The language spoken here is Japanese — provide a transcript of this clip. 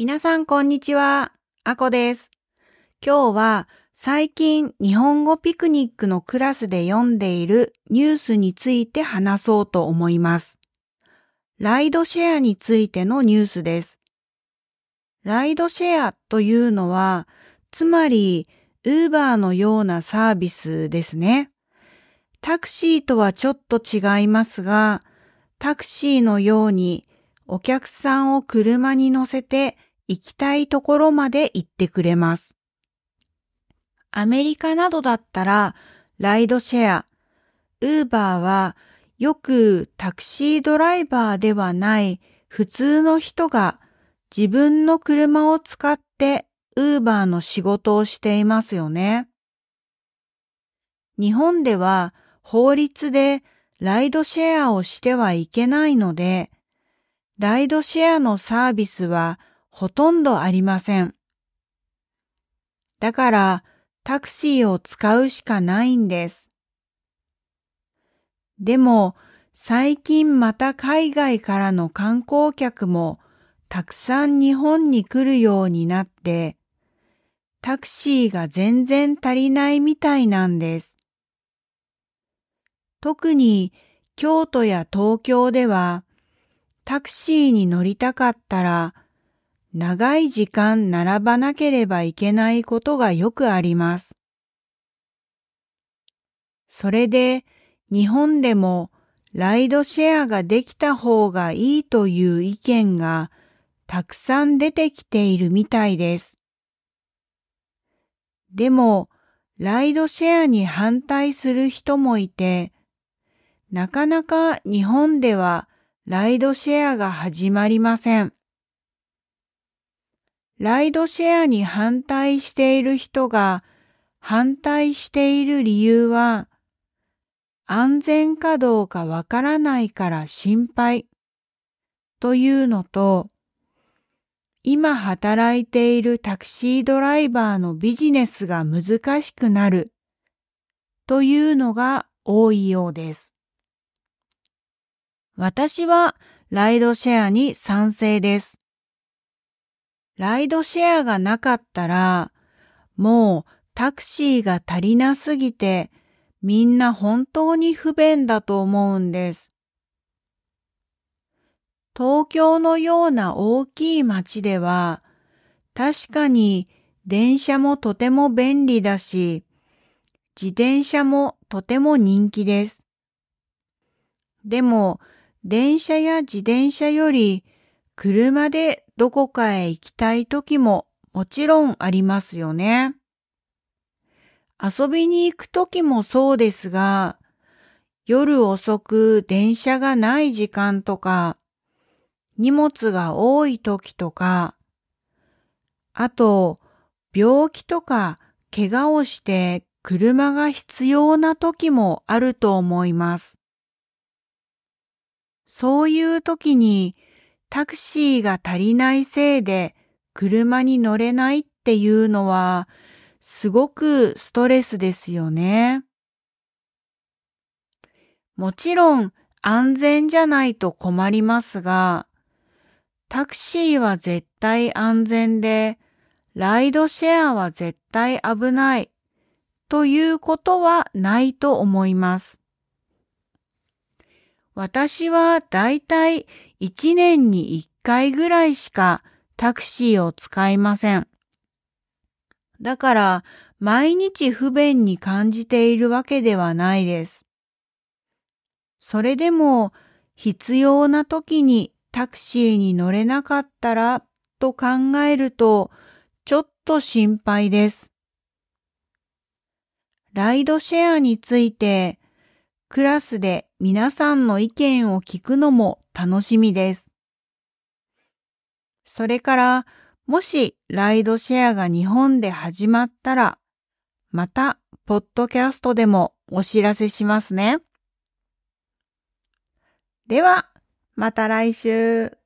皆さんこんにちは。あこです。今日は最近日本語ピクニックのクラスで読んでいるニュースについて話そうと思います。ライドシェアについてのニュースです。ライドシェアというのは、つまり、ウーバーのようなサービスですね。タクシーとはちょっと違いますが、タクシーのようにお客さんを車に乗せて行きたいところまで行ってくれます。アメリカなどだったら、ライドシェア、ウーバーはよくタクシードライバーではない普通の人が自分の車を使ってウーバーの仕事をしていますよね。日本では法律でライドシェアをしてはいけないので、ライドシェアのサービスはほとんどありません。だからタクシーを使うしかないんです。でも最近また海外からの観光客もたくさん日本に来るようになって、タクシーが全然足りないみたいなんです。特に京都や東京ではタクシーに乗りたかったら長い時間並ばなければいけないことがよくあります。それで日本でもライドシェアができた方がいいという意見がたくさん出てきているみたいです。でも、ライドシェアに反対する人もいて、なかなか日本ではライドシェアが始まりません。ライドシェアに反対している人が反対している理由は、安全かどうかわからないから心配というのと、今働いているタクシードライバーのビジネスが難しくなるというのが多いようです。私はライドシェアに賛成です。ライドシェアがなかったら、もうタクシーが足りなすぎて、みんな本当に不便だと思うんです。東京のような大きい街では、確かに電車もとても便利だし、自転車もとても人気です。でも、電車や自転車より車でどこかへ行きたい時ももちろんありますよね。遊びに行く時もそうですが、夜遅く電車がない時間とか、荷物が多い時とか、あと、病気とか怪我をして車が必要な時もあると思います。そういう時にタクシーが足りないせいで車に乗れないっていうのはすごくストレスですよね。もちろん安全じゃないと困りますが、タクシーは絶対安全で、ライドシェアは絶対危ないということはないと思います。私はだいたい1年に1回ぐらいしかタクシーを使いません。だから毎日不便に感じているわけではないです。それでも必要な時にタクシーに乗れなかったらと考えるとちょっと心配です。ライドシェアについてクラスで皆さんの意見を聞くのも楽しみです。それから、もしライドシェアが日本で始まったら、また、ポッドキャストでもお知らせしますね。では、また来週。